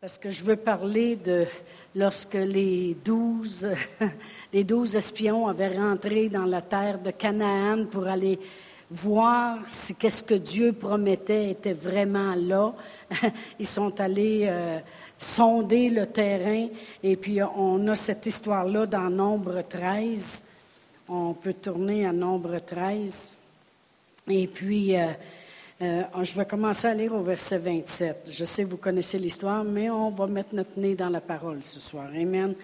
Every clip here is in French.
Parce que je veux parler de lorsque les douze, les douze espions avaient rentré dans la terre de Canaan pour aller voir si qu'est-ce que Dieu promettait était vraiment là. Ils sont allés euh, sonder le terrain et puis on a cette histoire-là dans Nombre 13. On peut tourner à Nombre 13. Et puis, euh, euh, je vais commencer à lire au verset 27. Je sais que vous connaissez l'histoire, mais on va mettre notre nez dans la parole ce soir. Amen.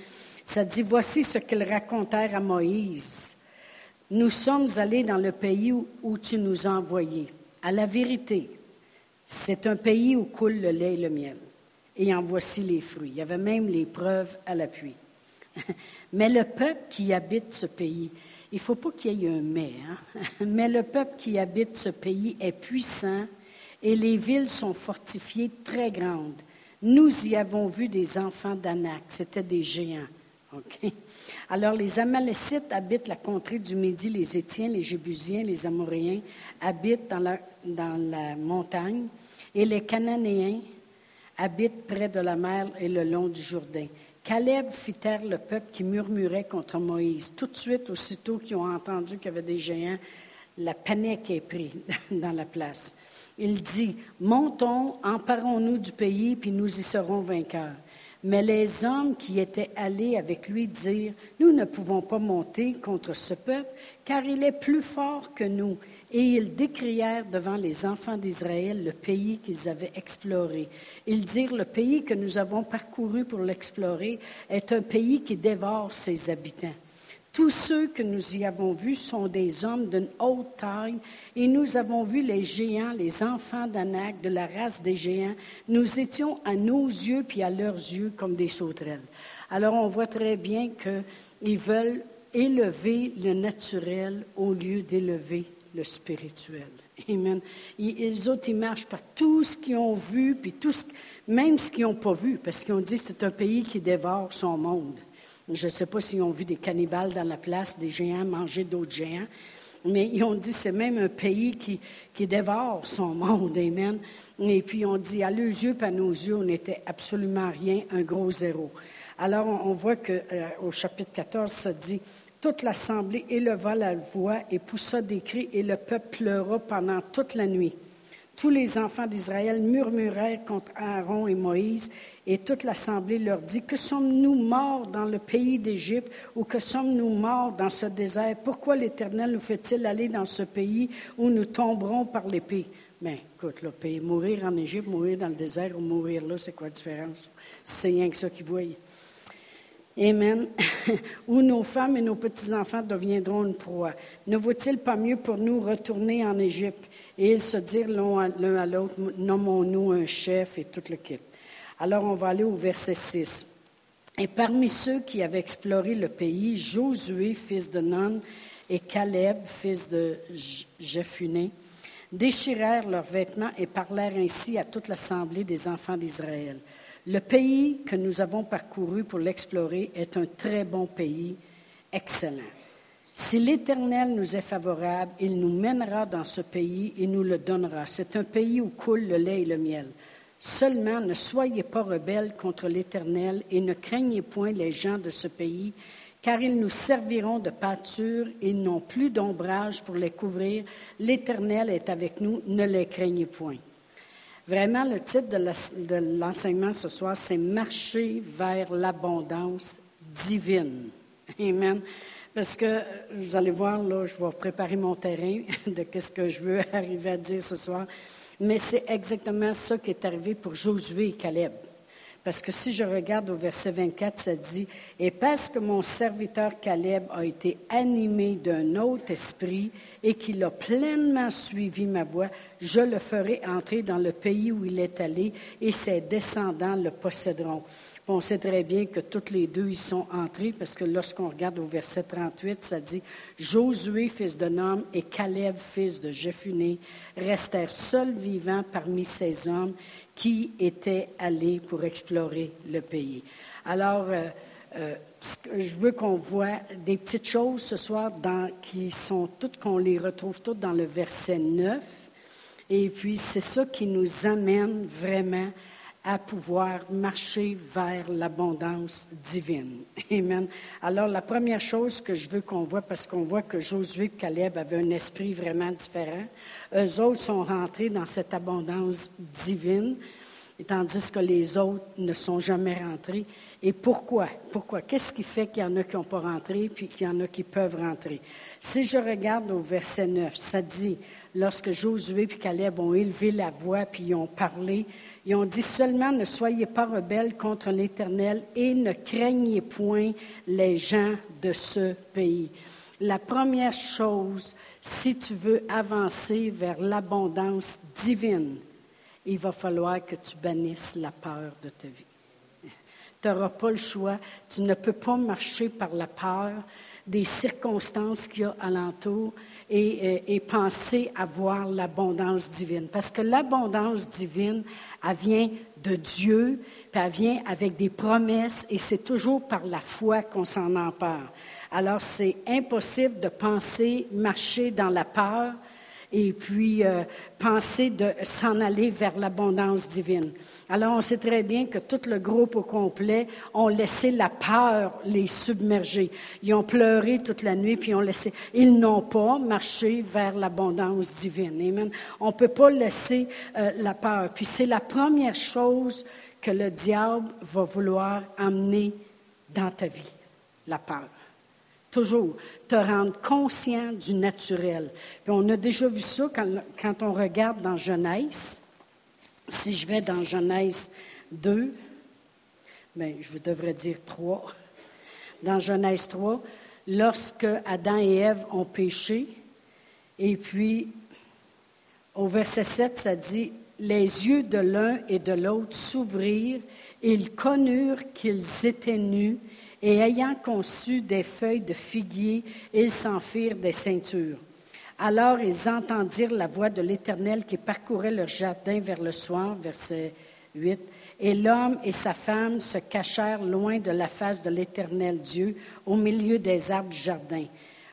Ça dit, voici ce qu'ils racontèrent à Moïse. Nous sommes allés dans le pays où, tu nous as envoyés. À la vérité, c'est un pays où coule le lait et le miel. Et en voici les fruits. Il y avait même les preuves à l'appui. Mais le peuple qui habite ce pays il ne faut pas qu'il y ait un mais. Hein. Mais le peuple qui habite ce pays est puissant et les villes sont fortifiées très grandes. Nous y avons vu des enfants d'Anak, c'était des géants. Alors les Amalécites habitent la contrée du Midi, les Étiens, les Jébusiens, les Amoréens habitent dans la, dans la montagne et les Cananéens habitent près de la mer et le long du Jourdain. Caleb fit taire le peuple qui murmurait contre Moïse. Tout de suite, aussitôt qu'ils ont entendu qu'il y avait des géants, la panique est prise dans la place. Il dit, montons, emparons-nous du pays, puis nous y serons vainqueurs. Mais les hommes qui étaient allés avec lui dirent, nous ne pouvons pas monter contre ce peuple, car il est plus fort que nous. Et ils décrièrent devant les enfants d'Israël le pays qu'ils avaient exploré. Ils dirent, le pays que nous avons parcouru pour l'explorer est un pays qui dévore ses habitants. Tous ceux que nous y avons vus sont des hommes d'une haute taille, et nous avons vu les géants, les enfants d'Anak, de la race des géants. Nous étions à nos yeux puis à leurs yeux comme des sauterelles. Alors on voit très bien qu'ils veulent élever le naturel au lieu d'élever le spirituel. Amen. Les autres, ils marchent par tout ce qu'ils ont vu, puis tout ce, même ce qu'ils n'ont pas vu, parce qu'ils ont dit que c'est un pays qui dévore son monde. Je ne sais pas s'ils ont vu des cannibales dans la place, des géants manger d'autres géants, mais ils ont dit que c'est même un pays qui, dévore son monde. Amen. Et puis ils ont dit, à leurs yeux, pas nos yeux, on n'était absolument rien, un gros zéro. Alors on, voit qu'au euh, chapitre 14, ça dit, toute l'assemblée éleva la voix et poussa des cris, et le peuple pleura pendant toute la nuit. Tous les enfants d'Israël murmurèrent contre Aaron et Moïse, et toute l'assemblée leur dit, Que sommes-nous morts dans le pays d'Égypte, ou que sommes-nous morts dans ce désert? Pourquoi l'Éternel nous fait-il aller dans ce pays où nous tomberons par l'épée? Mais écoute, là, mourir en Égypte, mourir dans le désert ou mourir là, c'est quoi la différence? C'est rien que ça qu'ils voient. Amen. Où nos femmes et nos petits-enfants deviendront une proie. Ne vaut-il pas mieux pour nous retourner en Égypte? Et ils se dirent l'un à l'autre, nommons-nous un chef et tout le kit. Alors on va aller au verset 6. Et parmi ceux qui avaient exploré le pays, Josué, fils de Nun, et Caleb, fils de Jephuné, déchirèrent leurs vêtements et parlèrent ainsi à toute l'assemblée des enfants d'Israël. Le pays que nous avons parcouru pour l'explorer est un très bon pays, excellent. Si l'Éternel nous est favorable, il nous mènera dans ce pays et nous le donnera. C'est un pays où coule le lait et le miel. Seulement, ne soyez pas rebelles contre l'Éternel et ne craignez point les gens de ce pays, car ils nous serviront de pâture, ils n'ont plus d'ombrage pour les couvrir. L'Éternel est avec nous, ne les craignez point. Vraiment, le titre de l'enseignement ce soir, c'est Marcher vers l'abondance divine. Amen. Parce que vous allez voir, là, je vais préparer mon terrain de ce que je veux arriver à dire ce soir. Mais c'est exactement ça qui est arrivé pour Josué et Caleb. Parce que si je regarde au verset 24, ça dit, Et parce que mon serviteur Caleb a été animé d'un autre esprit et qu'il a pleinement suivi ma voix, je le ferai entrer dans le pays où il est allé et ses descendants le posséderont. On sait très bien que toutes les deux y sont entrés parce que lorsqu'on regarde au verset 38, ça dit Josué, fils de Nom, et Caleb, fils de Jephuné, restèrent seuls vivants parmi ces hommes qui étaient allés pour explorer le pays. Alors, euh, euh, je veux qu'on voit des petites choses ce soir dans, qui sont toutes, qu'on les retrouve toutes dans le verset 9. Et puis, c'est ça qui nous amène vraiment à pouvoir marcher vers l'abondance divine. Amen. Alors, la première chose que je veux qu'on voit, parce qu'on voit que Josué et Caleb avaient un esprit vraiment différent, eux autres sont rentrés dans cette abondance divine, tandis que les autres ne sont jamais rentrés. Et pourquoi? Pourquoi? Qu'est-ce qui fait qu'il y en a qui n'ont pas rentré, puis qu'il y en a qui peuvent rentrer? Si je regarde au verset 9, ça dit, lorsque Josué et Caleb ont élevé la voix, puis ils ont parlé, ils ont dit seulement ne soyez pas rebelles contre l'Éternel et ne craignez point les gens de ce pays. La première chose, si tu veux avancer vers l'abondance divine, il va falloir que tu bannisses la peur de ta vie. Tu n'auras pas le choix. Tu ne peux pas marcher par la peur des circonstances qu'il y a alentour et, et, et penser avoir l'abondance divine. Parce que l'abondance divine, elle vient de Dieu, puis elle vient avec des promesses, et c'est toujours par la foi qu'on s'en empare. Alors, c'est impossible de penser marcher dans la peur et puis euh, penser de s'en aller vers l'abondance divine. Alors, on sait très bien que tout le groupe au complet ont laissé la peur les submerger. Ils ont pleuré toute la nuit, puis ont laissé. Ils n'ont pas marché vers l'abondance divine. Amen. On ne peut pas laisser euh, la peur. Puis c'est la première chose que le diable va vouloir amener dans ta vie, la peur toujours te rendre conscient du naturel. On a déjà vu ça quand, on regarde dans Genèse. Si je vais dans Genèse 2, bien, je devrais dire 3. Dans Genèse 3, lorsque Adam et Ève ont péché, et puis au verset 7, ça dit, les yeux de l'un et de l'autre s'ouvrirent, ils connurent qu'ils étaient nus, et ayant conçu des feuilles de figuier, ils s'en firent des ceintures. Alors ils entendirent la voix de l'Éternel qui parcourait leur jardin vers le soir, verset 8. Et l'homme et sa femme se cachèrent loin de la face de l'Éternel Dieu, au milieu des arbres du jardin.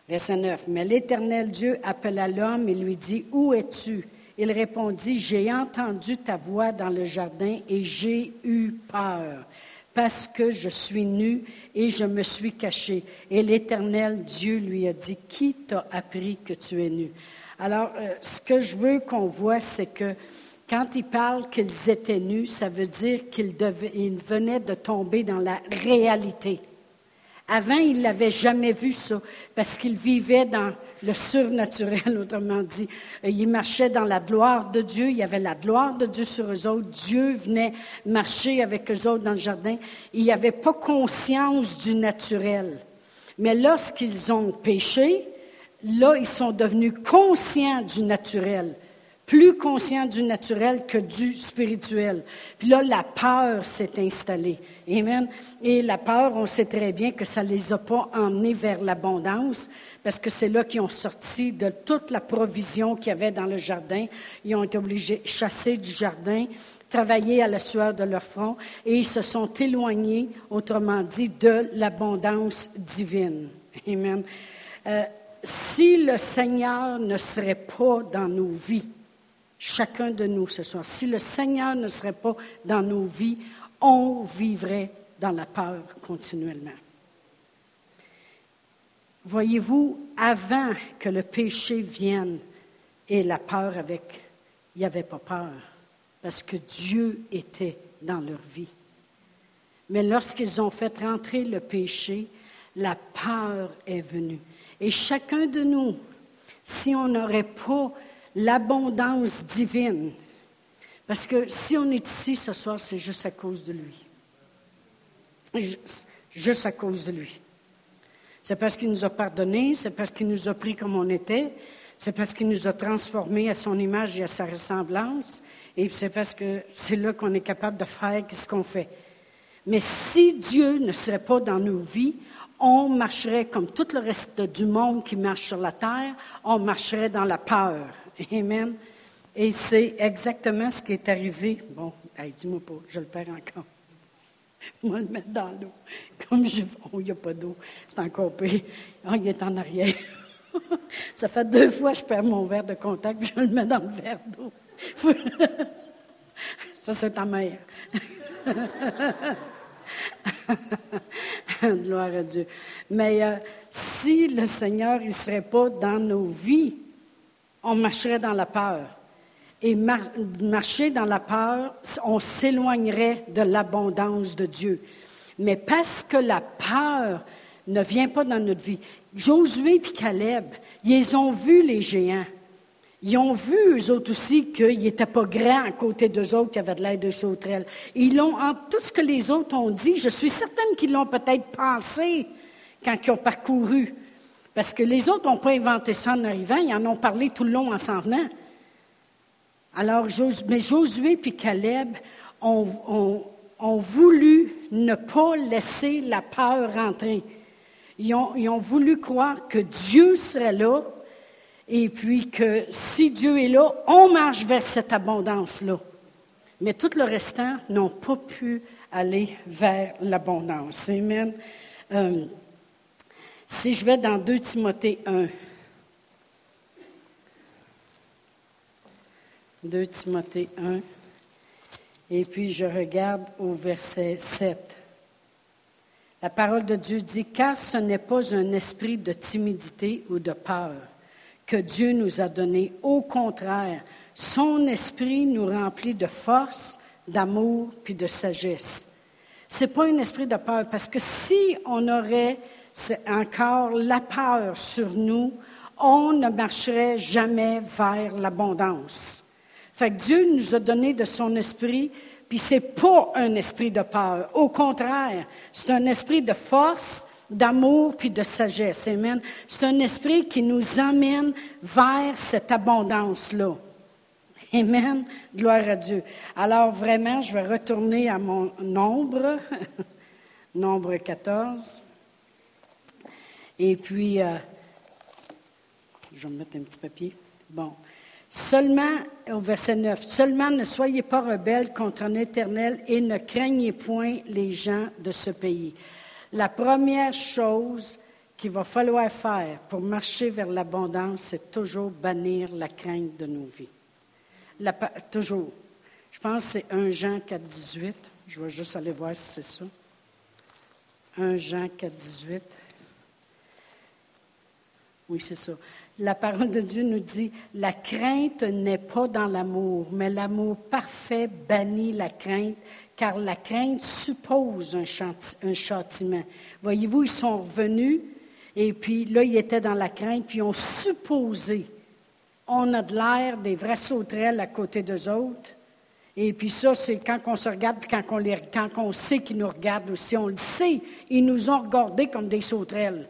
Verset 9. Mais l'Éternel Dieu appela l'homme et lui dit, Où es-tu? Il répondit, J'ai entendu ta voix dans le jardin et j'ai eu peur parce que je suis nu et je me suis caché. Et l'Éternel Dieu lui a dit, qui t'a appris que tu es nu? Alors, euh, ce que je veux qu'on voit, c'est que quand il parle qu'ils étaient nus, ça veut dire qu'ils venaient de tomber dans la réalité. Avant, il n'avait jamais vu ça parce qu'il vivait dans le surnaturel, autrement dit. Il marchait dans la gloire de Dieu, il y avait la gloire de Dieu sur eux autres. Dieu venait marcher avec eux autres dans le jardin. Il n'y avait pas conscience du naturel. Mais lorsqu'ils ont péché, là, ils sont devenus conscients du naturel plus conscient du naturel que du spirituel. Puis là, la peur s'est installée. Amen. Et la peur, on sait très bien que ça ne les a pas emmenés vers l'abondance, parce que c'est là qu'ils ont sorti de toute la provision qu'il y avait dans le jardin. Ils ont été obligés de chasser du jardin, travailler à la sueur de leur front, et ils se sont éloignés, autrement dit, de l'abondance divine. Amen. Euh, si le Seigneur ne serait pas dans nos vies, chacun de nous ce soir. Si le Seigneur ne serait pas dans nos vies, on vivrait dans la peur continuellement. Voyez-vous, avant que le péché vienne et la peur avec, il n'y avait pas peur, parce que Dieu était dans leur vie. Mais lorsqu'ils ont fait rentrer le péché, la peur est venue. Et chacun de nous, si on n'aurait pas l'abondance divine. Parce que si on est ici ce soir, c'est juste à cause de lui. Juste à cause de lui. C'est parce qu'il nous a pardonné, c'est parce qu'il nous a pris comme on était, c'est parce qu'il nous a transformés à son image et à sa ressemblance, et c'est parce que c'est là qu'on est capable de faire ce qu'on fait. Mais si Dieu ne serait pas dans nos vies, on marcherait comme tout le reste du monde qui marche sur la terre, on marcherait dans la peur. Amen. Et c'est exactement ce qui est arrivé. Bon, dis-moi pas, je le perds encore. Moi, le mettre dans l'eau. Comme je. Oh, il n'y a pas d'eau. C'est encore pire. Oh, il est en arrière. Ça fait deux fois que je perds mon verre de contact, je le mets dans le verre d'eau. Ça, c'est ta mère. Gloire à Dieu. Mais euh, si le Seigneur ne serait pas dans nos vies, on marcherait dans la peur. Et marcher dans la peur, on s'éloignerait de l'abondance de Dieu. Mais parce que la peur ne vient pas dans notre vie, Josué et Caleb, ils ont vu les géants. Ils ont vu, eux autres aussi, qu'ils n'étaient pas grands à côté d'eux autres qui avaient de l'air de sauterelles. Ils l'ont, tout ce que les autres ont dit, je suis certaine qu'ils l'ont peut-être pensé quand ils ont parcouru. Parce que les autres n'ont pas inventé ça en arrivant, ils en ont parlé tout le long en s'en venant. Alors, mais Josué et Caleb ont, voulu ne pas laisser la peur rentrer. ils ont voulu croire que Dieu serait là et puis que si Dieu est là, on marche vers cette abondance-là. Mais tout le restant n'ont pas pu aller vers l'abondance. Amen. Euh, si je vais dans 2 Timothée 1, 2 Timothée 1, et puis je regarde au verset 7. La parole de Dieu dit, car ce n'est pas un esprit de timidité ou de peur que Dieu nous a donné. Au contraire, son esprit nous remplit de force, d'amour puis de sagesse. Ce n'est pas un esprit de peur, parce que si on aurait encore la peur sur nous, on ne marcherait jamais vers l'abondance. Fait que Dieu nous a donné de son esprit, puis c'est pas un esprit de peur. Au contraire, c'est un esprit de force, d'amour puis de sagesse. Amen. C'est un esprit qui nous amène vers cette abondance-là. Amen. Gloire à Dieu. Alors vraiment, je vais retourner à mon nombre, nombre 14. Et puis, euh, je vais me mettre un petit papier. Bon. Seulement, au verset 9, seulement ne soyez pas rebelles contre un éternel et ne craignez point les gens de ce pays. La première chose qu'il va falloir faire pour marcher vers l'abondance, c'est toujours bannir la crainte de nos vies. toujours. Je pense que c'est 1 Jean 4, 18. Je vais juste aller voir si c'est ça. 1 Jean 4, 18. Oui, c'est ça. La parole de Dieu nous dit, la crainte n'est pas dans l'amour, mais l'amour parfait bannit la crainte, car la crainte suppose un, châtiment. Voyez-vous, ils sont revenus, et puis là, ils étaient dans la crainte, puis ils ont supposé. On a de l'air des vrais sauterelles à côté d'eux autres. Et puis ça, c'est quand on se regarde, puis quand on, quand on sait qu'ils nous regardent aussi. On le sait, ils nous ont regardés comme des sauterelles.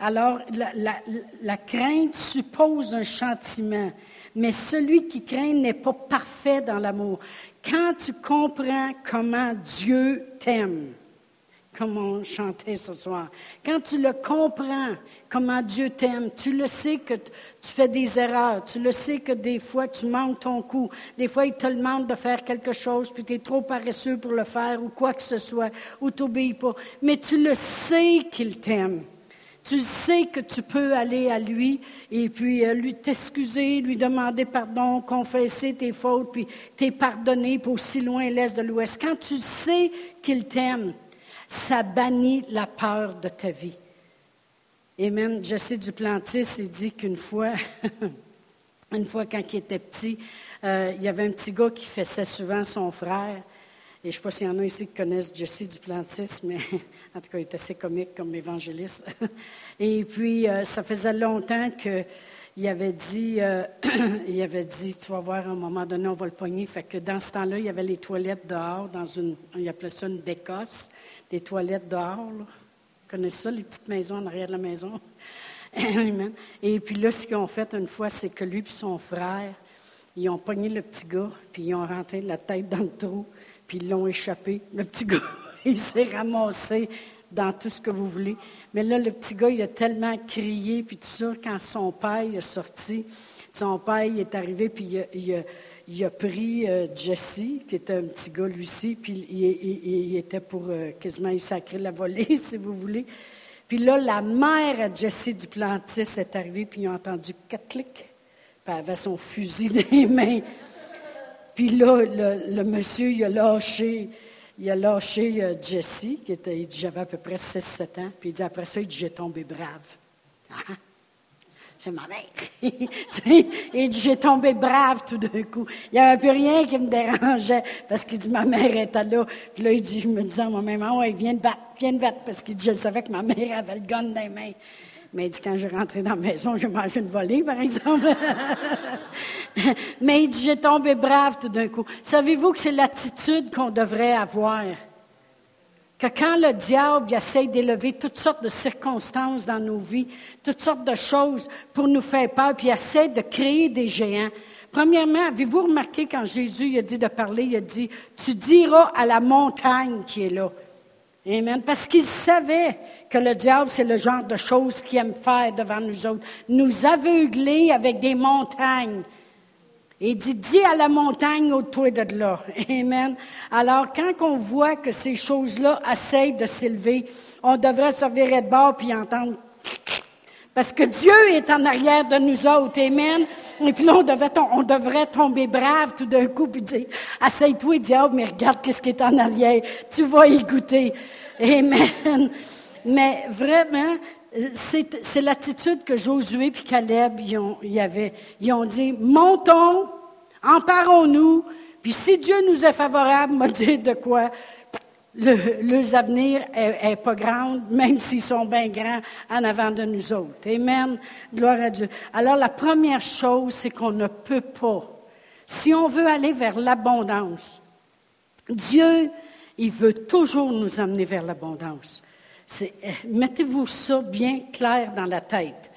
Alors, la, crainte suppose un châtiment. Mais celui qui craint n'est pas parfait dans l'amour. Quand tu comprends comment Dieu t'aime, comme on chantait ce soir, quand tu le comprends, comment Dieu t'aime, tu le sais que tu fais des erreurs, tu le sais que des fois tu manques ton coup, des fois il te demande de faire quelque chose, puis tu es trop paresseux pour le faire ou quoi que ce soit, ou tu n'obéis pas, mais tu le sais qu'il t'aime. Tu sais que tu peux aller à lui et puis euh, lui t'excuser, lui demander pardon, confesser tes fautes, puis t'es pardonné pour aussi loin l'Est de l'Ouest. Quand tu sais qu'il t'aime, ça bannit la peur de ta vie. Et même Jesse Duplantis, il dit qu'une fois, une fois quand il était petit, euh, il y avait un petit gars qui faisait souvent son frère. Et je ne sais pas s'il y en a ici qui connaissent Jesse Duplantis, mais en tout cas, il est assez comique comme évangéliste. Et puis, euh, ça faisait longtemps qu'il avait dit, euh, il avait dit, tu vas voir, à un moment donné, on va le pogner. Fait que dans ce temps-là, il y avait les toilettes dehors, dans une, il appelait ça une bécosse, des toilettes dehors. Vous connaissez ça, les petites maisons en arrière de la maison? Et puis là, ce qu'ils ont fait une fois, c'est que lui et son frère, ils ont pogné le petit gars, puis ils ont rentré la tête dans le trou, puis ils l'ont échappé. Le petit gars il s'est ramassé dans tout ce que vous voulez. Mais là, le petit gars, il a tellement crié, puis tout ça, quand son père est sorti, son père est arrivé, puis il a, pris euh, Jesse, qui était un petit gars lui aussi, puis il, était pour euh, quasiment il sacré la volée, si vous voulez. Puis là, la mère à Jesse Duplantis est arrivée, puis il a entendu quatre clics, puis elle avait son fusil dans les mains. Puis là, le, monsieur, il a lâché, il a lâché euh, Jesse, qui était, j'avais à peu près 6-7 ans, puis il dit, après ça, il dit, j'ai tombé brave. Ah, c'est ma mère. et j'ai tombé brave tout d'un coup. Il n'y avait plus rien qui me dérangeait parce qu'il dit ma mère était là. Puis là, il dit, je me disais à moi-même, ah ouais, viens de battre, viens battre, parce qu'il je savais que ma mère avait le gun dans les mains. Mais il dit, quand je rentrais dans la maison, je mangeais une volée, par exemple. Mais il dit, j'ai tombé brave tout d'un coup. Savez-vous que c'est l'attitude qu'on devrait avoir? que quand le diable essaie d'élever toutes sortes de circonstances dans nos vies, toutes sortes de choses pour nous faire peur, puis essaie de créer des géants. Premièrement, avez-vous remarqué quand Jésus a dit de parler, il a dit, tu diras à la montagne qui est là. Amen. Parce qu'il savait que le diable, c'est le genre de choses qu'il aime faire devant nous autres. Nous aveugler avec des montagnes. Et dit, dis à la montagne au toit de là. Amen. Alors, quand on voit que ces choses-là essayent de s'élever, on devrait se virer de bord puis entendre parce que Dieu est en arrière de nous autres. Amen. Et puis là, on, devrait, on devrait tomber brave tout d'un coup puis dire, asseye-toi, diable, mais regarde qu'est-ce qui est en arrière. Tu vas y goûter. Amen. Mais vraiment, c'est l'attitude que Josué et Caleb y, ont, y avaient. Ils ont dit, montons, emparons-nous, puis si Dieu nous est favorable, m'a dit de quoi le, leurs avenir est, pas grand, même s'ils sont bien grands en avant de nous autres. Amen. Gloire à Dieu. Alors la première chose, c'est qu'on ne peut pas. Si on veut aller vers l'abondance, Dieu, il veut toujours nous amener vers l'abondance. Eh, mettez-vous ça bien clair dans la tête.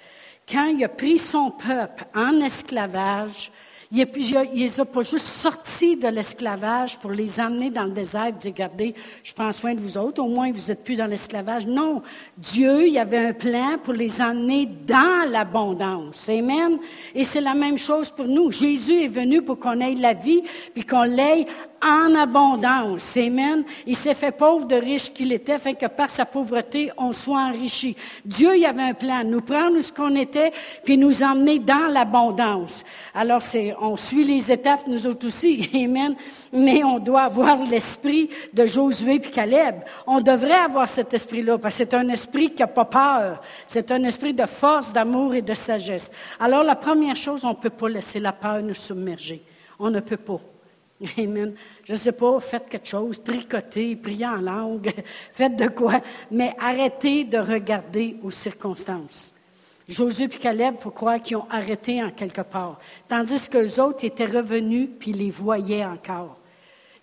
Quand il a pris son peuple en esclavage, il ne les a pas juste sortis de l'esclavage pour les amener dans le désert et dire, regardez, je prends soin de vous autres, au moins vous n'êtes plus dans l'esclavage. Non, Dieu, il y avait un plan pour les emmener dans l'abondance. Amen. Et c'est la même chose pour nous. Jésus est venu pour qu'on ait la vie, puis qu'on l'ait en abondance. Amen. Il s'est fait pauvre de riche qu'il était, afin que par sa pauvreté, on soit enrichi. Dieu, il avait un plan, nous prendre ce qu'on était, puis nous emmener dans l'abondance. Alors, on suit les étapes, nous autres aussi. Amen. Mais on doit avoir l'esprit de Josué puis Caleb. On devrait avoir cet esprit-là, parce que c'est un esprit qui n'a pas peur. C'est un esprit de force, d'amour et de sagesse. Alors, la première chose, on ne peut pas laisser la peur nous submerger. On ne peut pas. Amen. Je ne sais pas, faites quelque chose, tricotez, priez en langue, faites de quoi, mais arrêtez de regarder aux circonstances. Josué et Caleb, il faut croire qu'ils ont arrêté en quelque part, tandis que les autres étaient revenus puis les voyaient encore.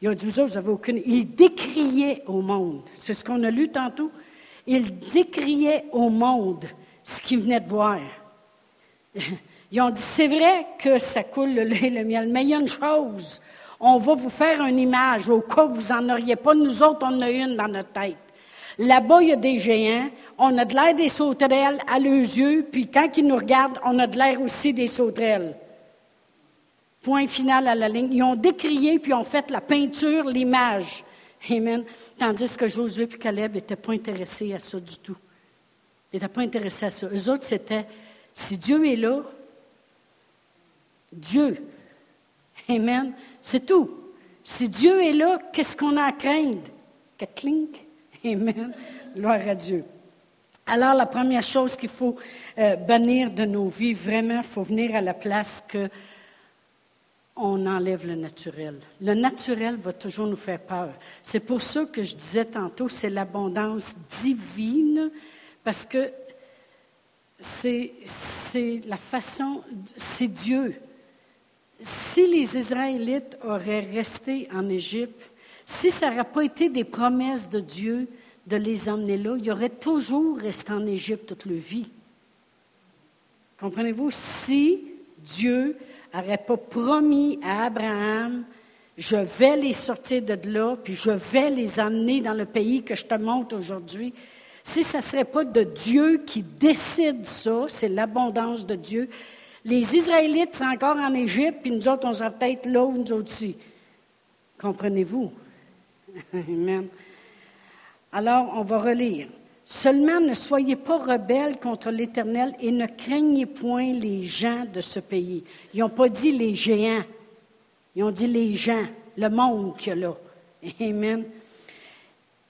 Ils ont dit, vous autres, vous n'avez aucune... Ils décriaient au monde. C'est ce qu'on a lu tantôt. Ils décriaient au monde ce qu'ils venaient de voir. Ils ont dit, c'est vrai que ça coule le lait et le miel, mais il y a une chose on va vous faire une image au cas où vous n'en auriez pas. Nous autres, on en a une dans notre tête. Là-bas, il y a des géants. On a de l'air des sauterelles à leurs yeux, puis quand ils nous regardent, on a de l'air aussi des sauterelles. Point final à la ligne. Ils ont décrié, puis ont fait la peinture, l'image. Amen. Tandis que Josué et Caleb n'étaient pas intéressés à ça du tout. Ils n'étaient pas intéressés à ça. Eux autres, c'était, si Dieu est là, Dieu. Amen. C'est tout. Si Dieu est là, qu'est-ce qu'on a à craindre? Que clink. Amen. Gloire à Dieu. Alors, la première chose qu'il faut euh, bannir de nos vies, vraiment, il faut venir à la place que on enlève le naturel. Le naturel va toujours nous faire peur. C'est pour ça que je disais tantôt, c'est l'abondance divine, parce que c'est la façon, c'est Dieu si les Israélites auraient resté en Égypte, si ça n'aurait pas été des promesses de Dieu de les emmener là, ils auraient toujours resté en Égypte toute leur vie. Comprenez-vous? Si Dieu n'aurait pas promis à Abraham, je vais les sortir de là, puis je vais les emmener dans le pays que je te montre aujourd'hui. Si ce ne serait pas de Dieu qui décide ça, c'est l'abondance de Dieu, les Israélites sont encore en Égypte, puis nous autres, on sera peut-être là où nous autres aussi. Comprenez-vous? Amen. Alors, on va relire. Seulement ne soyez pas rebelles contre l'Éternel et ne craignez point les gens de ce pays. Ils n'ont pas dit les géants. Ils ont dit les gens, le monde qu'il y a là. Amen.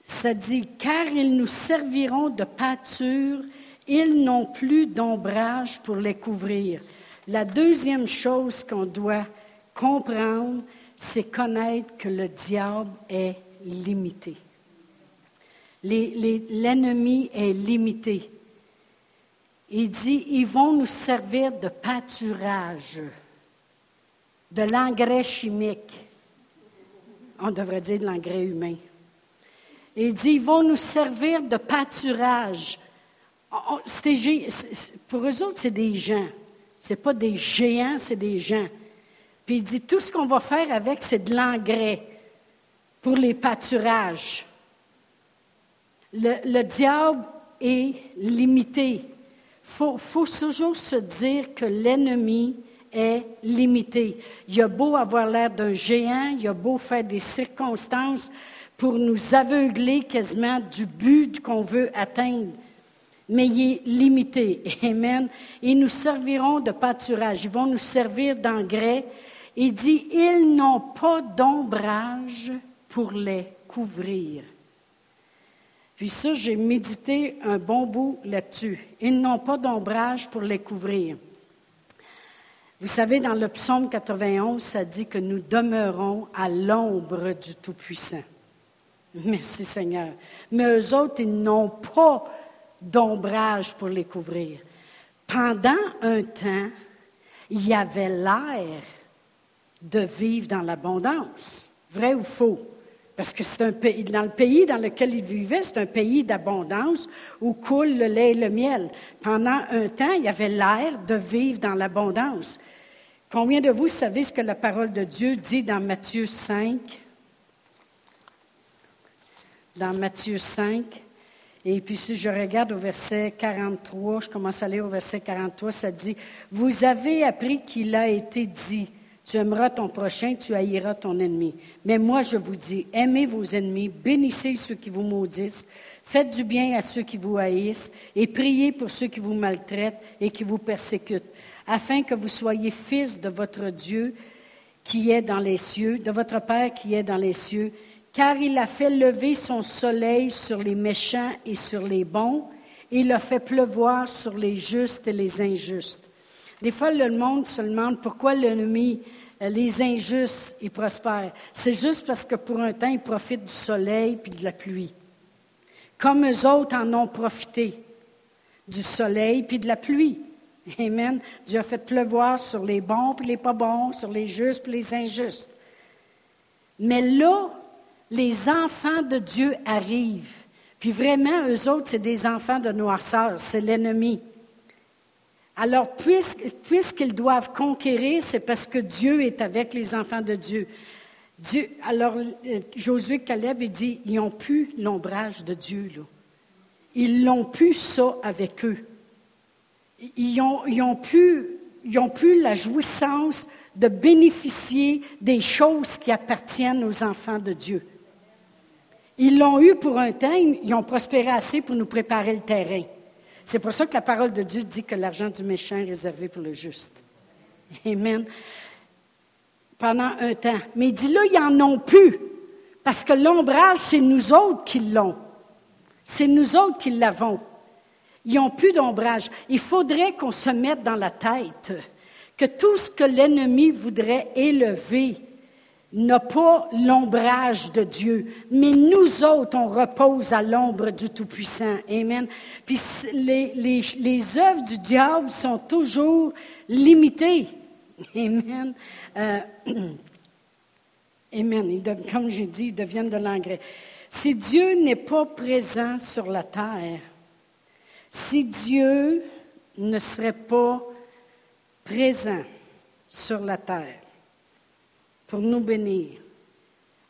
Ça dit, car ils nous serviront de pâture, ils n'ont plus d'ombrage pour les couvrir. La deuxième chose qu'on doit comprendre, c'est connaître que le diable est limité. L'ennemi est limité. Il dit, ils vont nous servir de pâturage, de l'engrais chimique. On devrait dire de l'engrais humain. Il dit, ils vont nous servir de pâturage. Pour eux autres, c'est des gens. Ce n'est pas des géants, c'est des gens. Puis il dit, tout ce qu'on va faire avec, c'est de l'engrais pour les pâturages. Le, diable est limité. Il faut, toujours se dire que l'ennemi est limité. Il a beau avoir l'air d'un géant, il a beau faire des circonstances pour nous aveugler quasiment du but qu'on veut atteindre. Mais il est limité. Amen. Ils nous serviront de pâturage. Ils vont nous servir d'engrais. Il dit, ils n'ont pas d'ombrage pour les couvrir. Puis ça, j'ai médité un bon bout là-dessus. Ils n'ont pas d'ombrage pour les couvrir. Vous savez, dans le psaume 91, ça dit que nous demeurons à l'ombre du Tout-Puissant. Merci Seigneur. Mais eux autres, ils n'ont pas d'ombrage pour les couvrir. Pendant un temps, il y avait l'air de vivre dans l'abondance. Vrai ou faux? Parce que c'est un pays, dans le pays dans lequel ils vivaient, c'est un pays d'abondance où coule le lait et le miel. Pendant un temps, il y avait l'air de vivre dans l'abondance. Combien de vous savez ce que la parole de Dieu dit dans Matthieu 5? dans Matthieu 5. Et puis si je regarde au verset 43, je commence à lire au verset 43, ça dit, Vous avez appris qu'il a été dit, tu aimeras ton prochain, tu haïras ton ennemi. Mais moi je vous dis, aimez vos ennemis, bénissez ceux qui vous maudissent, faites du bien à ceux qui vous haïssent, et priez pour ceux qui vous maltraitent et qui vous persécutent, afin que vous soyez fils de votre Dieu qui est dans les cieux, de votre Père qui est dans les cieux car il a fait lever son soleil sur les méchants et sur les bons, et il a fait pleuvoir sur les justes et les injustes. Des fois, le monde se demande pourquoi l'ennemi, euh, les injustes, ils prospèrent. C'est juste parce que pour un temps, ils profitent du soleil puis de la pluie. Comme eux autres en ont profité du soleil puis de la pluie. Amen. Dieu a fait pleuvoir sur les bons puis les pas bons, sur les justes puis les injustes. Mais là, les enfants de Dieu arrivent. Puis vraiment, eux autres, c'est des enfants de noirceur, c'est l'ennemi. Alors, puisqu'ils doivent conquérir, c'est parce que Dieu est avec les enfants de Dieu. Alors, euh, Josué Caleb, il dit, ils n'ont plus l'ombrage de Dieu. Ils n'ont plus ça avec eux. Ils ont ils ont plus la jouissance de bénéficier des choses qui appartiennent aux enfants de Dieu. Ils l'ont eu pour un temps, ils ont prospéré assez pour nous préparer le terrain. C'est pour ça que la parole de Dieu dit que l'argent du méchant est réservé pour le juste. Amen. Pendant un temps. Mais il dit là, ils n'en ont plus. Parce que l'ombrage, c'est nous autres qui l'ont. C'est nous autres qui l'avons. Ils n'ont plus d'ombrage. Il faudrait qu'on se mette dans la tête que tout ce que l'ennemi voudrait élever n'a pas l'ombrage de Dieu, mais nous autres, on repose à l'ombre du Tout-Puissant. Amen. Puis les, les, œuvres du diable sont toujours limitées. Amen. Euh, amen. comme j'ai dit, ils deviennent de l'engrais. Si Dieu n'est pas présent sur la terre, si Dieu ne serait pas présent sur la terre, pour nous bénir,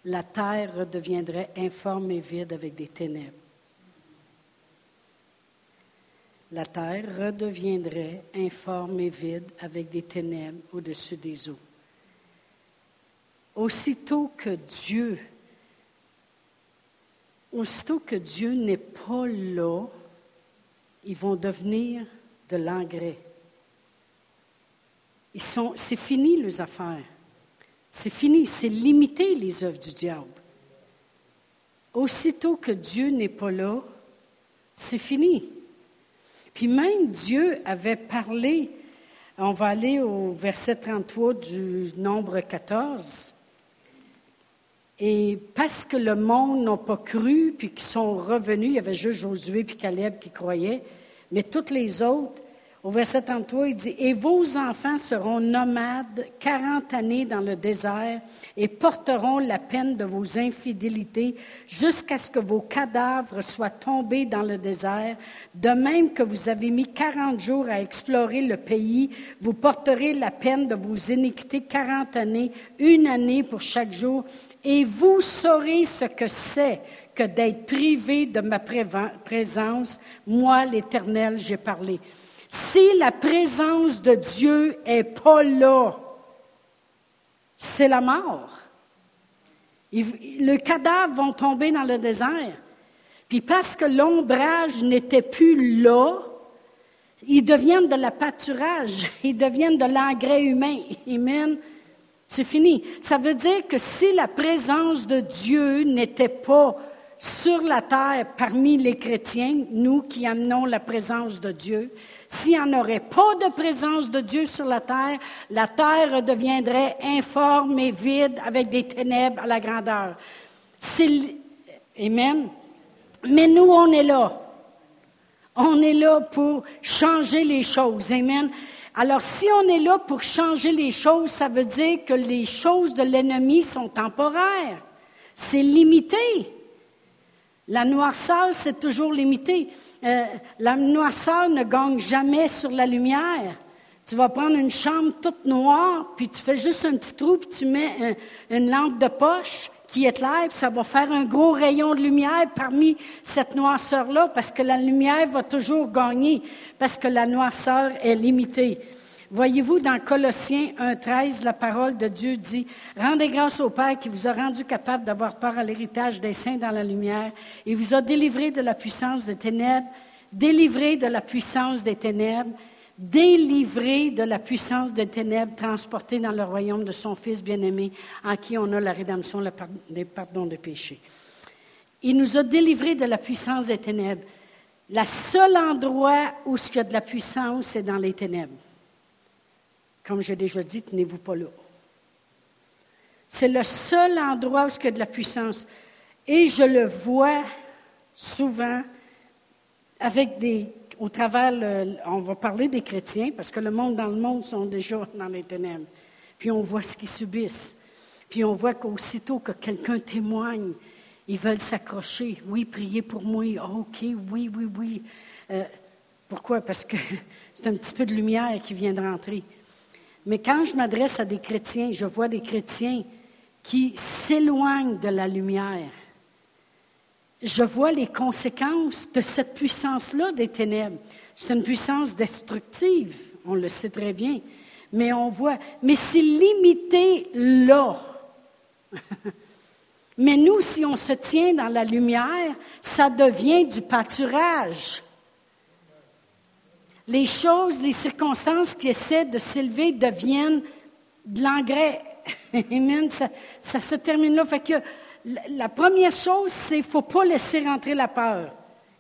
la terre redeviendrait informe et vide avec des ténèbres. La terre redeviendrait informe et vide avec des ténèbres au-dessus des eaux. Aussitôt que Dieu, aussitôt que Dieu n'est pas là, ils vont devenir de l'engrais. c'est fini les affaires. C'est fini, c'est limiter les œuvres du diable. Aussitôt que Dieu n'est pas là, c'est fini. Puis même Dieu avait parlé, on va aller au verset 33 du nombre 14. Et parce que le monde n'a pas cru, puis qu'ils sont revenus, il y avait juste Josué puis Caleb qui croyaient, mais toutes les autres, au verset 33, il dit, Et vos enfants seront nomades quarante années dans le désert et porteront la peine de vos infidélités jusqu'à ce que vos cadavres soient tombés dans le désert. De même que vous avez mis quarante jours à explorer le pays, vous porterez la peine de vos iniquités quarante années, une année pour chaque jour, et vous saurez ce que c'est que d'être privé de ma présence. Moi, l'Éternel, j'ai parlé. Si la présence de Dieu est pas là, c'est la mort. Le cadavre vont tomber dans le désert. Puis parce que l'ombrage n'était plus là, ils deviennent de la pâturage, ils deviennent de l'engrais humain. Amen. C'est fini. Ça veut dire que si la présence de Dieu n'était pas sur la terre parmi les chrétiens, nous qui amenons la présence de Dieu, s'il n'y en aurait pas de présence de Dieu sur la terre, la terre deviendrait informe et vide avec des ténèbres à la grandeur. Amen. Mais nous, on est là. On est là pour changer les choses. Amen. Alors, si on est là pour changer les choses, ça veut dire que les choses de l'ennemi sont temporaires. C'est limité. La noirceur, c'est toujours limité. Euh, la noirceur ne gagne jamais sur la lumière. Tu vas prendre une chambre toute noire, puis tu fais juste un petit trou, puis tu mets une lampe de poche qui éclaire, puis ça va faire un gros rayon de lumière parmi cette noirceur-là, parce que la lumière va toujours gagner, parce que la noirceur est limitée. Voyez-vous, dans Colossiens 1.13, la parole de Dieu dit, Rendez grâce au Père qui vous a rendu capable d'avoir part à l'héritage des saints dans la lumière et vous a délivré de la puissance des ténèbres, délivré de la puissance des ténèbres, délivré de la puissance des ténèbres, transporté dans le royaume de son Fils bien-aimé, en qui on a la rédemption, le pardon des péchés. Il nous a délivrés de la puissance des ténèbres. Le seul endroit où il y a de la puissance, c'est dans les ténèbres. Comme j'ai déjà dit, tenez-vous pas là. C'est le seul endroit où il y a de la puissance. Et je le vois souvent avec des. Au travers, on va parler des chrétiens, parce que le monde dans le monde sont déjà dans les ténèbres. Puis on voit ce qu'ils subissent. Puis on voit qu'aussitôt que quelqu'un témoigne, ils veulent s'accrocher. Oui, priez pour moi. Ah, OK, oui, oui, oui. Euh, pourquoi? Parce que c'est un petit peu de lumière qui vient de rentrer. Mais quand je m'adresse à des chrétiens, je vois des chrétiens qui s'éloignent de la lumière. Je vois les conséquences de cette puissance-là des ténèbres. C'est une puissance destructive, on le sait très bien. Mais on voit, mais c'est limité là. mais nous, si on se tient dans la lumière, ça devient du pâturage les choses, les circonstances qui essaient de s'élever deviennent de l'engrais. Amen. Ça, se termine là. Fait que la première chose, c'est qu'il ne faut pas laisser rentrer la peur.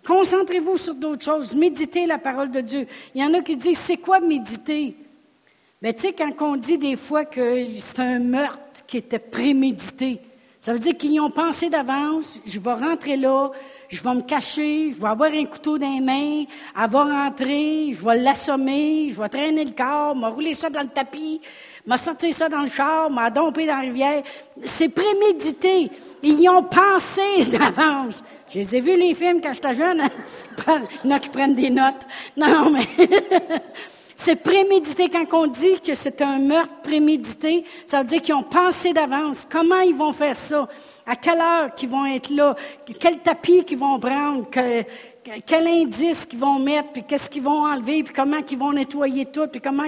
Concentrez-vous sur d'autres choses. Méditez la parole de Dieu. Il y en a qui disent, c'est quoi méditer? Mais tu sais, quand on dit des fois que c'est un meurtre qui était prémédité, ça veut dire qu'ils y ont pensé d'avance, je vais rentrer là, je vais me cacher, je vais avoir un couteau dans les mains, elle va rentrer, je vais l'assommer, je vais traîner le corps, me rouler ça dans le tapis, me sortir ça dans le char, m'a domper dans la rivière. C'est prémédité. Ils y ont pensé d'avance. Je les ai vus les films quand j'étais jeune. Il y en a qui prennent des notes. Non, mais c'est prémédité. Quand on dit que c'est un meurtre prémédité, ça veut dire qu'ils ont pensé d'avance. Comment ils vont faire ça? à quelle heure qu'ils vont être là, quel tapis qu'ils vont prendre, quel indice qu'ils vont mettre, puis qu'est-ce qu'ils vont enlever, puis comment ils vont nettoyer tout, puis comment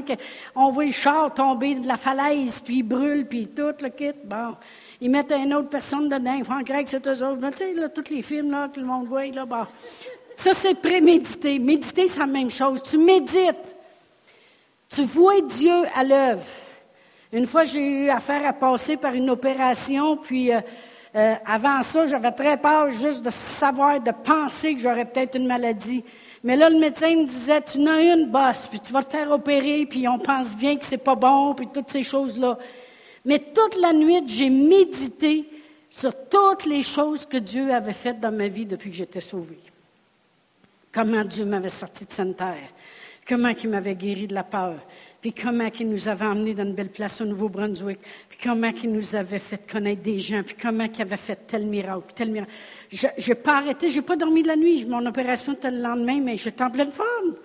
on voit le char tomber de la falaise, puis il brûle, puis tout le kit. Bon, ils mettent une autre personne dedans, Franck Greg, c'est eux autres. Tu sais, là, tous les films là, que le monde voit, là. Ça, c'est prémédité. Méditer, c'est la même chose. Tu médites. Tu vois Dieu à l'œuvre. Une fois, j'ai eu affaire à passer par une opération, puis euh, euh, avant ça, j'avais très peur juste de savoir, de penser que j'aurais peut-être une maladie. Mais là, le médecin me disait, tu n'as une bosse, puis tu vas te faire opérer, puis on pense bien que c'est pas bon, puis toutes ces choses-là. Mais toute la nuit, j'ai médité sur toutes les choses que Dieu avait faites dans ma vie depuis que j'étais sauvée. Comment Dieu m'avait sorti de cette terre, comment il m'avait guéri de la peur, puis comment il nous avait emmenés dans une belle place au Nouveau-Brunswick, puis comment il nous avait fait connaître des gens, puis comment il avait fait tel miracle, tel miracle. Je n'ai pas arrêté, je n'ai pas dormi de la nuit. Mon opération était le lendemain, mais j'étais en pleine forme.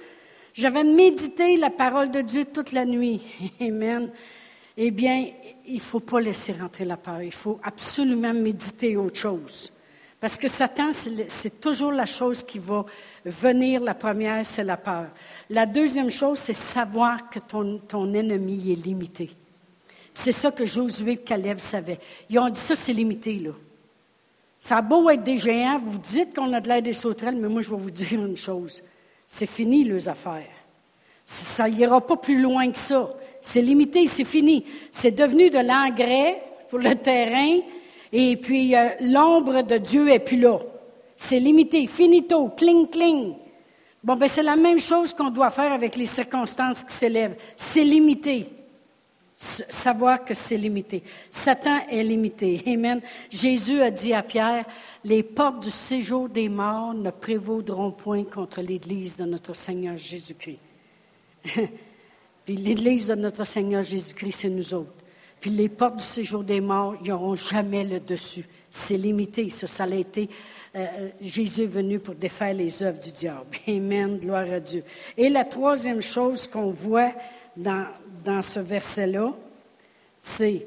J'avais médité la parole de Dieu toute la nuit. Amen. Eh bien, il ne faut pas laisser rentrer la peur. Il faut absolument méditer autre chose. Parce que Satan, c'est toujours la chose qui va venir. La première, c'est la peur. La deuxième chose, c'est savoir que ton, ennemi est limité. C'est ça que Josué et Caleb savaient. Ils ont dit ça, c'est limité, là. Ça a beau être des géants, vous dites qu'on a de l'air des sauterelles, mais moi, je vais vous dire une chose. C'est fini, les affaires. Ça n'ira pas plus loin que ça. C'est limité, c'est fini. C'est devenu de l'engrais pour le terrain, et puis euh, l'ombre de Dieu est plus là. C'est limité, finito, cling, cling. Bon, ben c'est la même chose qu'on doit faire avec les circonstances qui s'élèvent. C'est limité savoir que c'est limité. Satan est limité. Amen. Jésus a dit à Pierre, les portes du séjour des morts ne prévaudront point contre l'Église de notre Seigneur Jésus-Christ. Puis l'Église de notre Seigneur Jésus-Christ, c'est nous autres. Puis les portes du séjour des morts, ils n'auront jamais le dessus. C'est limité. Ça, ça été. Euh, euh, Jésus est venu pour défaire les œuvres du diable. Amen. Gloire à Dieu. Et la troisième chose qu'on voit dans, dans ce verset-là, c'est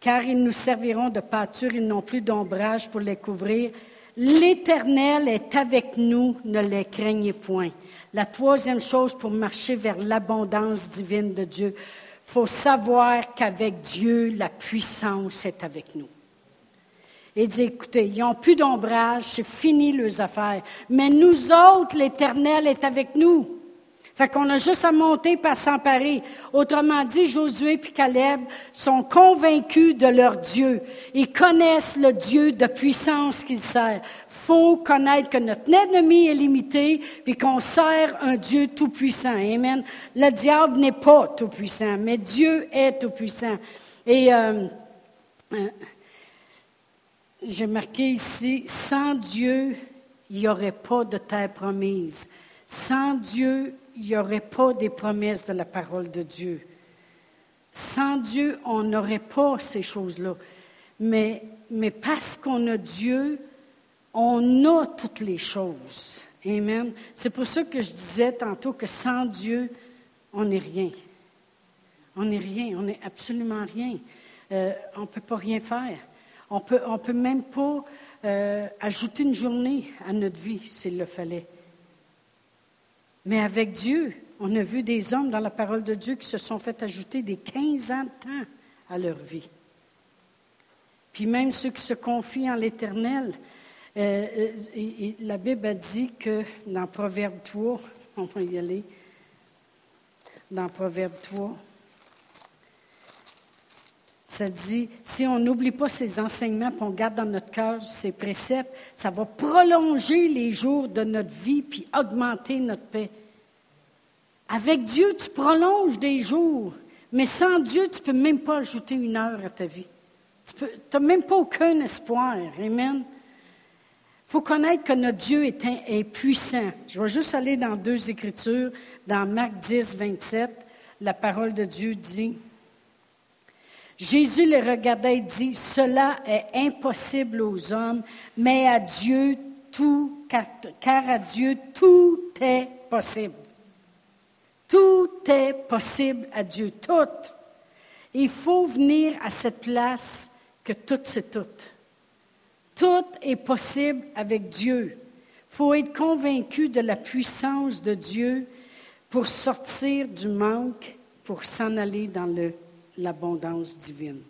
car ils nous serviront de pâture, ils n'ont plus d'ombrage pour les couvrir. L'Éternel est avec nous, ne les craignez point. La troisième chose pour marcher vers l'abondance divine de Dieu, faut savoir qu'avec Dieu, la puissance est avec nous. Et dit, écoutez, ils n'ont plus d'ombrage, c'est fini leurs affaires. Mais nous autres, l'Éternel est avec nous. Fait qu'on a juste à monter à s'emparer. Autrement dit, Josué et Caleb sont convaincus de leur Dieu. Ils connaissent le Dieu de puissance qu'ils servent. faut connaître que notre ennemi est limité puis qu'on sert un Dieu tout-puissant. Amen. Le diable n'est pas tout-puissant, mais Dieu est tout-puissant. Et euh, euh, j'ai marqué ici, sans Dieu, il n'y aurait pas de terre promise. Sans Dieu, il n'y aurait pas des promesses de la parole de Dieu. Sans Dieu, on n'aurait pas ces choses-là. Mais, mais parce qu'on a Dieu, on a toutes les choses. Amen. C'est pour ça que je disais tantôt que sans Dieu, on n'est rien. On n'est rien, on n'est absolument rien. Euh, on ne peut pas rien faire. On peut, ne on peut même pas euh, ajouter une journée à notre vie s'il le fallait. Mais avec Dieu, on a vu des hommes dans la parole de Dieu qui se sont fait ajouter des 15 ans de temps à leur vie. Puis même ceux qui se confient en l'Éternel, euh, euh, la Bible a dit que dans Proverbe 3, on va y aller, dans Proverbe 3, ça dit, si on n'oublie pas ces enseignements, qu'on garde dans notre cœur ces préceptes, ça va prolonger les jours de notre vie puis augmenter notre paix. Avec Dieu, tu prolonges des jours, mais sans Dieu, tu ne peux même pas ajouter une heure à ta vie. Tu n'as même pas aucun espoir. Amen. Il faut connaître que notre Dieu est, est, puissant. Je vais juste aller dans deux écritures. Dans Marc 10, 27, la parole de Dieu dit, Jésus les regardait et dit, Cela est impossible aux hommes, mais à Dieu tout, car, car à Dieu tout est possible. Tout est possible à Dieu, tout. Il faut venir à cette place que tout c'est tout. Tout est possible avec Dieu. Il faut être convaincu de la puissance de Dieu pour sortir du manque, pour s'en aller dans le l'abondance divine.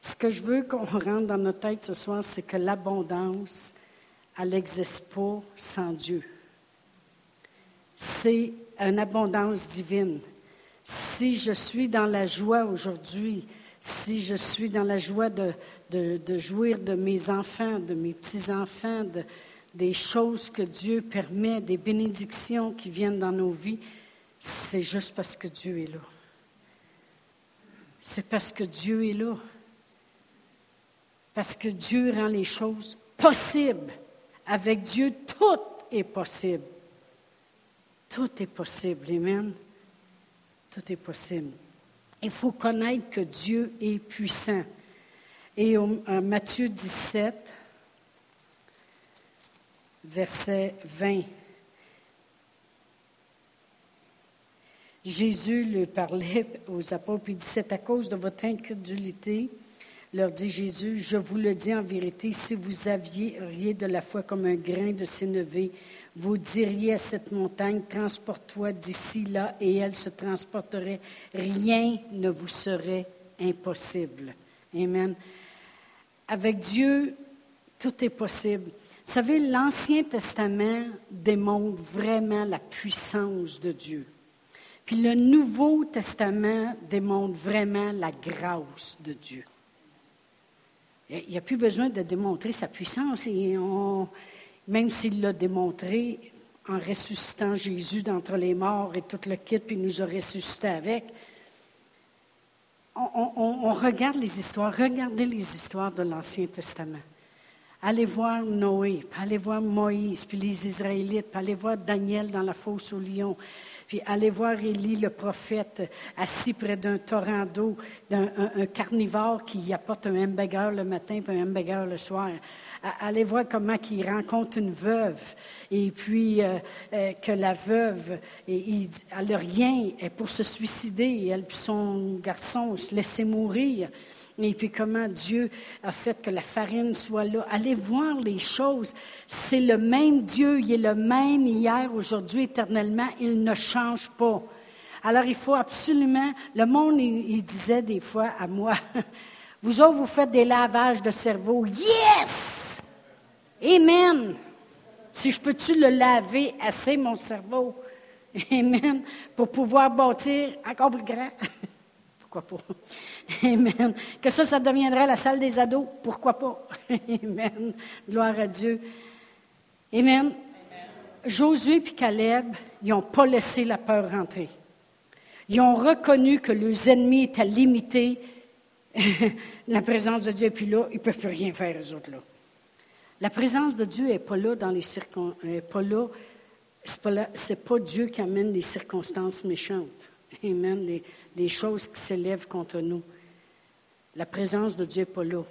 Ce que je veux qu'on rentre dans notre tête ce soir, c'est que l'abondance, elle n'existe pas sans Dieu. C'est une abondance divine. si je suis dans la joie aujourd'hui, si je suis dans la joie de, jouir de mes enfants, de mes petits-enfants, de, des choses que Dieu permet, des bénédictions qui viennent dans nos vies, c'est juste parce que Dieu est là. C'est parce que Dieu est là. Parce que Dieu rend les choses possibles. Avec Dieu, tout est possible. Tout est possible. Amen. Tout est possible. Il faut connaître que Dieu est puissant. Et au, Matthieu 17, verset 20, Jésus lui parlait aux apôtres, puis il dit, c'est à cause de votre incrédulité, leur dit Jésus, je vous le dis en vérité, si vous aviez de la foi comme un grain de sénévé, vous diriez à cette montagne, transporte-toi d'ici là, et elle se transporterait. Rien ne vous serait impossible. Amen. Avec Dieu, tout est possible. Vous savez, l'Ancien Testament démontre vraiment la puissance de Dieu. Puis le Nouveau Testament démontre vraiment la grâce de Dieu. Il n'y a plus besoin de démontrer sa puissance. Et même s'il l'a démontré en ressuscitant Jésus d'entre les morts et tout le kit, puis nous a ressuscité avec, on, regarde les histoires. Regardez les histoires de l'Ancien Testament. Allez voir Noé, puis allez voir Moïse, puis les Israélites, puis allez voir Daniel dans la fosse au lion, puis allez voir Élie, le prophète, assis près d'un torrent d'eau, d'un un, carnivore qui apporte un hamburger le matin et un hamburger le soir. Allez voir comment il rencontre une veuve et puis euh, euh, que la veuve, elle n'a rien pour se suicider. Elle son garçon se laissaient mourir. Et puis comment Dieu a fait que la farine soit là. Allez voir les choses. C'est le même Dieu. Il est le même hier, aujourd'hui, éternellement. Il ne change pas. Alors il faut absolument, le monde, il, disait des fois à moi, vous autres, vous faites des lavages de cerveau. Yes! Amen. Si je peux-tu le laver assez, mon cerveau? Amen. Pour pouvoir bâtir encore plus grand. Pourquoi pas? Amen. Que ça, ça deviendrait la salle des ados. Pourquoi pas? Amen. Gloire à Dieu. Amen. Josué et Caleb, ils n'ont pas laissé la peur rentrer. Ils ont reconnu que leurs ennemis étaient limités. la présence de Dieu est plus là, ils ne peuvent plus rien faire, eux autres là. La présence de Dieu n'est pas là dans les circonstances. C'est pas, pas Dieu qui amène les circonstances méchantes. Amen. Les, les choses qui s'élèvent contre nous. La présence de Dieu n'est pas là.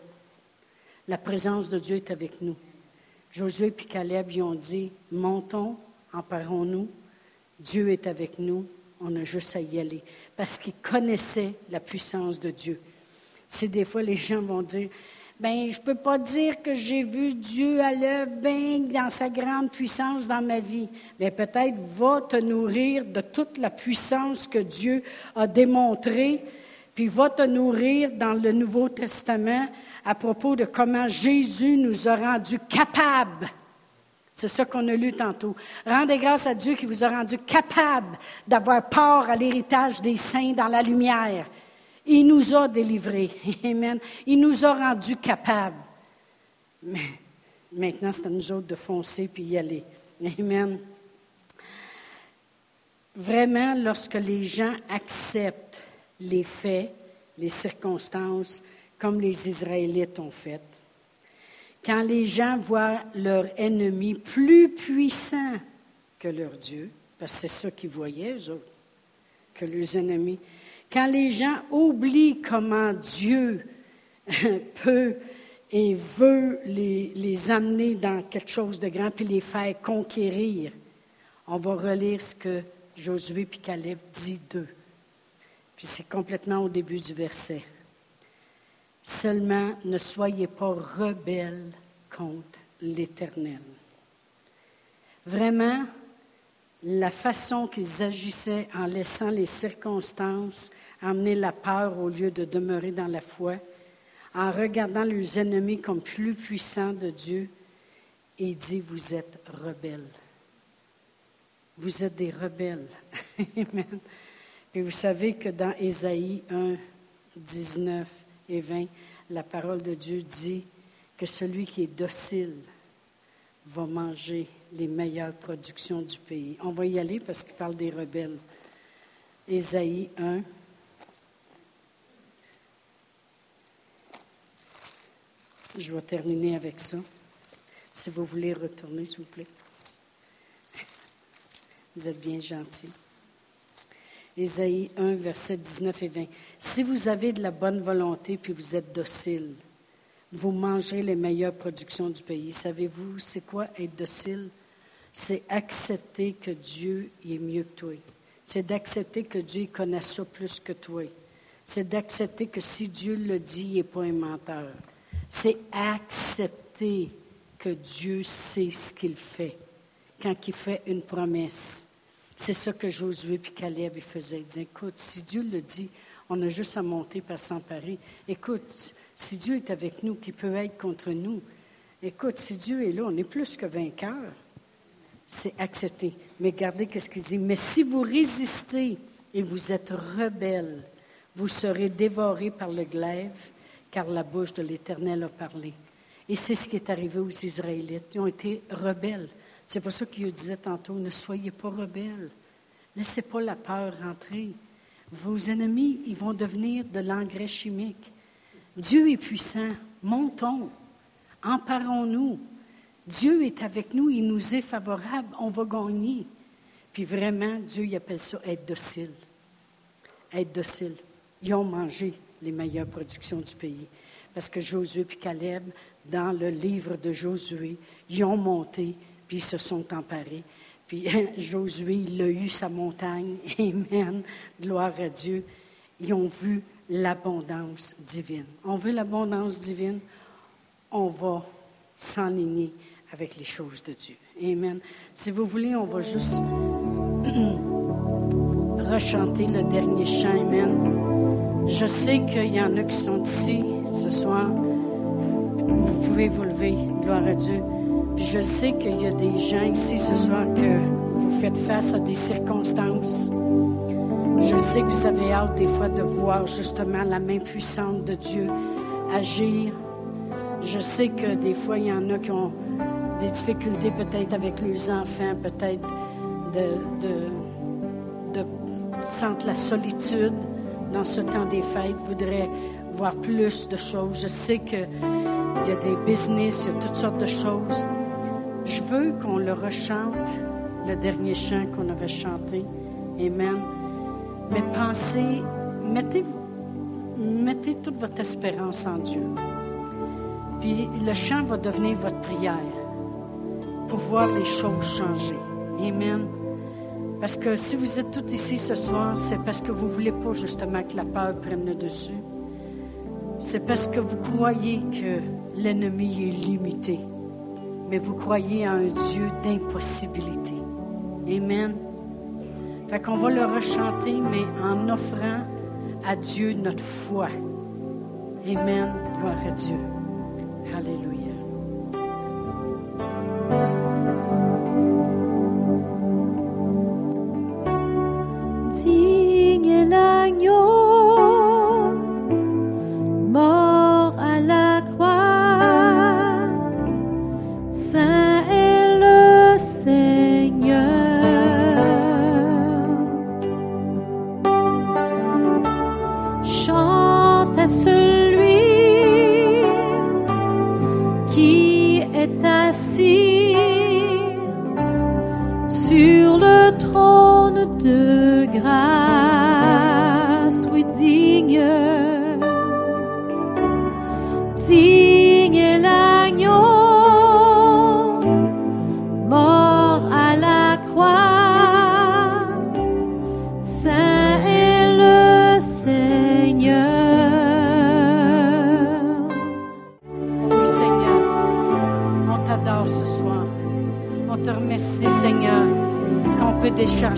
La présence de Dieu est avec nous. Josué et Caleb y ont dit, montons, emparons-nous, Dieu est avec nous, on a juste à y aller. Parce qu'ils connaissaient la puissance de Dieu. C'est des fois les gens vont dire, ben je ne peux pas dire que j'ai vu Dieu à l'œuvre dans sa grande puissance dans ma vie. Mais peut-être va te nourrir de toute la puissance que Dieu a démontrée, puis va te nourrir dans le Nouveau Testament à propos de comment Jésus nous a rendus capables. C'est ça qu'on a lu tantôt. Rendez grâce à Dieu qui vous a rendu capables d'avoir part à l'héritage des saints dans la lumière. Il nous a délivrés. Amen. Il nous a rendus capables. Mais maintenant, c'est à nous autres de foncer puis y aller. Amen. Vraiment, lorsque les gens acceptent les faits, les circonstances, comme les Israélites ont fait, quand les gens voient leur ennemi plus puissant que leur Dieu, parce que c'est ça qu'ils voyaient, eux autres, que leurs ennemis, quand les gens oublient comment Dieu peut et veut les, amener dans quelque chose de grand, puis les faire conquérir, on va relire ce que Josué et Caleb dit d'eux. Puis c'est complètement au début du verset. Seulement, ne soyez pas rebelles contre l'Éternel. Vraiment, la façon qu'ils agissaient en laissant les circonstances amener la peur au lieu de demeurer dans la foi, en regardant leurs ennemis comme plus puissants de Dieu, et dit, vous êtes rebelles. Vous êtes des rebelles. Amen. Puis vous savez que dans Ésaïe 1, 19 et 20, la parole de Dieu dit que celui qui est docile va manger les meilleures productions du pays. On va y aller parce qu'il parle des rebelles. Ésaïe 1. Je vais terminer avec ça. Si vous voulez retourner, s'il vous plaît. Vous êtes bien gentil. Ésaïe 1, verset 19 et 20. Si vous avez de la bonne volonté puis vous êtes docile, vous mangerez les meilleures productions du pays. Savez-vous, c'est quoi être docile? C'est accepter que Dieu est mieux que toi. C'est d'accepter que Dieu connaît ça plus que toi. C'est d'accepter que si Dieu le dit, il n'est pas un menteur. C'est accepter que Dieu sait ce qu'il fait quand il fait une promesse. C'est ça que Josué et Caleb faisaient. Ils disaient, écoute, si Dieu le dit, on a juste à monter par s'emparer. Écoute, si Dieu est avec nous, qui peut être contre nous? Écoute, si Dieu est là, on est plus que vainqueurs. C'est accepté. Mais regardez ce qu'il dit. Mais si vous résistez et vous êtes rebelles, vous serez dévorés par le glaive, car la bouche de l'Éternel a parlé. Et c'est ce qui est arrivé aux Israélites. Ils ont été rebelles. C'est pour ça qu'il disait tantôt, ne soyez pas rebelles. Laissez pas la peur rentrer. Vos ennemis, ils vont devenir de l'engrais chimique. Dieu est puissant. Montons. Emparons-nous. Dieu est avec nous. Il nous est favorable. On va gagner. Puis vraiment, Dieu il appelle ça être docile. Être docile. Ils ont mangé les meilleures productions du pays. Parce que Josué et Caleb, dans le livre de Josué, ils ont monté, ils se sont emparés. Puis Josué, il a eu sa montagne. Amen. Gloire à Dieu. Ils ont vu l'abondance divine. On veut l'abondance divine, on va s'enligner avec les choses de Dieu. Amen. Si vous voulez, on va juste rechanter le dernier chant. Amen. Je sais qu'il y en a qui sont ici ce soir. Vous pouvez vous lever. Gloire à Dieu. Je sais qu'il y a des gens ici ce soir que vous faites face à des circonstances je sais que vous avez hâte des fois de voir justement la main puissante de Dieu agir. Je sais que des fois, il y en a qui ont des difficultés peut-être avec leurs enfants, peut-être de, de, de sentir la solitude dans ce temps des fêtes, voudraient voir plus de choses. Je sais qu'il y a des business, il y a toutes sortes de choses. Je veux qu'on le rechante, le dernier chant qu'on avait chanté. Amen. Mais pensez, mettez, mettez toute votre espérance en Dieu. Puis le chant va devenir votre prière pour voir les choses changer. Amen. Parce que si vous êtes tous ici ce soir, c'est parce que vous ne voulez pas justement que la peur prenne le dessus. C'est parce que vous croyez que l'ennemi est limité. Mais vous croyez en un Dieu d'impossibilité. Amen. Fait qu'on va le rechanter, mais en offrant à Dieu notre foi. Amen. Gloire à Dieu. Alléluia.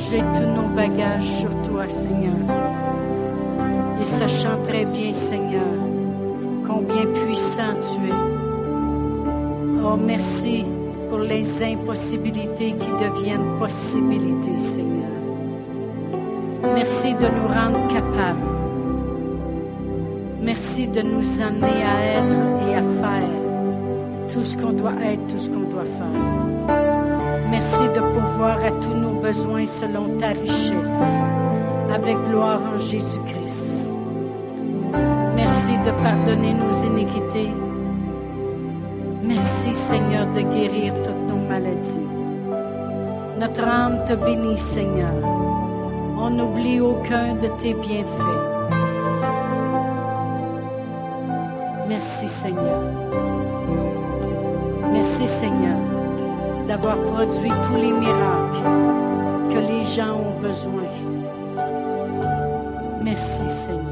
charger tous nos bagages sur toi, Seigneur. Et sachant très bien, Seigneur, combien puissant tu es. Oh, merci pour les impossibilités qui deviennent possibilités, Seigneur. Merci de nous rendre capables. Merci de nous amener à être et à faire tout ce qu'on doit être, tout ce qu'on doit faire. Merci de pouvoir à tous nos selon ta richesse, avec gloire en Jésus-Christ. Merci de pardonner nos iniquités. Merci Seigneur de guérir toutes nos maladies. Notre âme te bénit Seigneur. On n'oublie aucun de tes bienfaits. Merci Seigneur. Merci Seigneur d'avoir produit tous les miracles que les gens ont besoin. Merci Seigneur.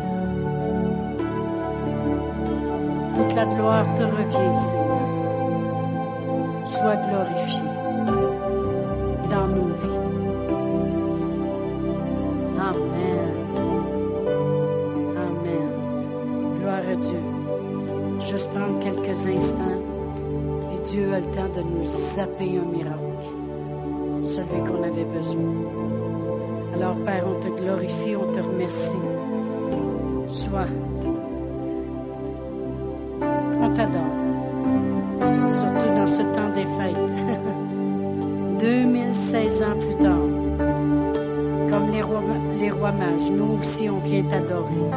Toute la gloire te revient Seigneur. Sois glorifié dans nos vies. Amen. Amen. Gloire à Dieu. Juste prendre quelques instants. Et Dieu a le temps de nous zapper un miracle. Besoin. Alors, Père, on te glorifie, on te remercie. Sois. On t'adore. Surtout dans ce temps des fêtes. 2016 ans plus tard. Comme les rois, les rois mages, nous aussi, on vient t'adorer.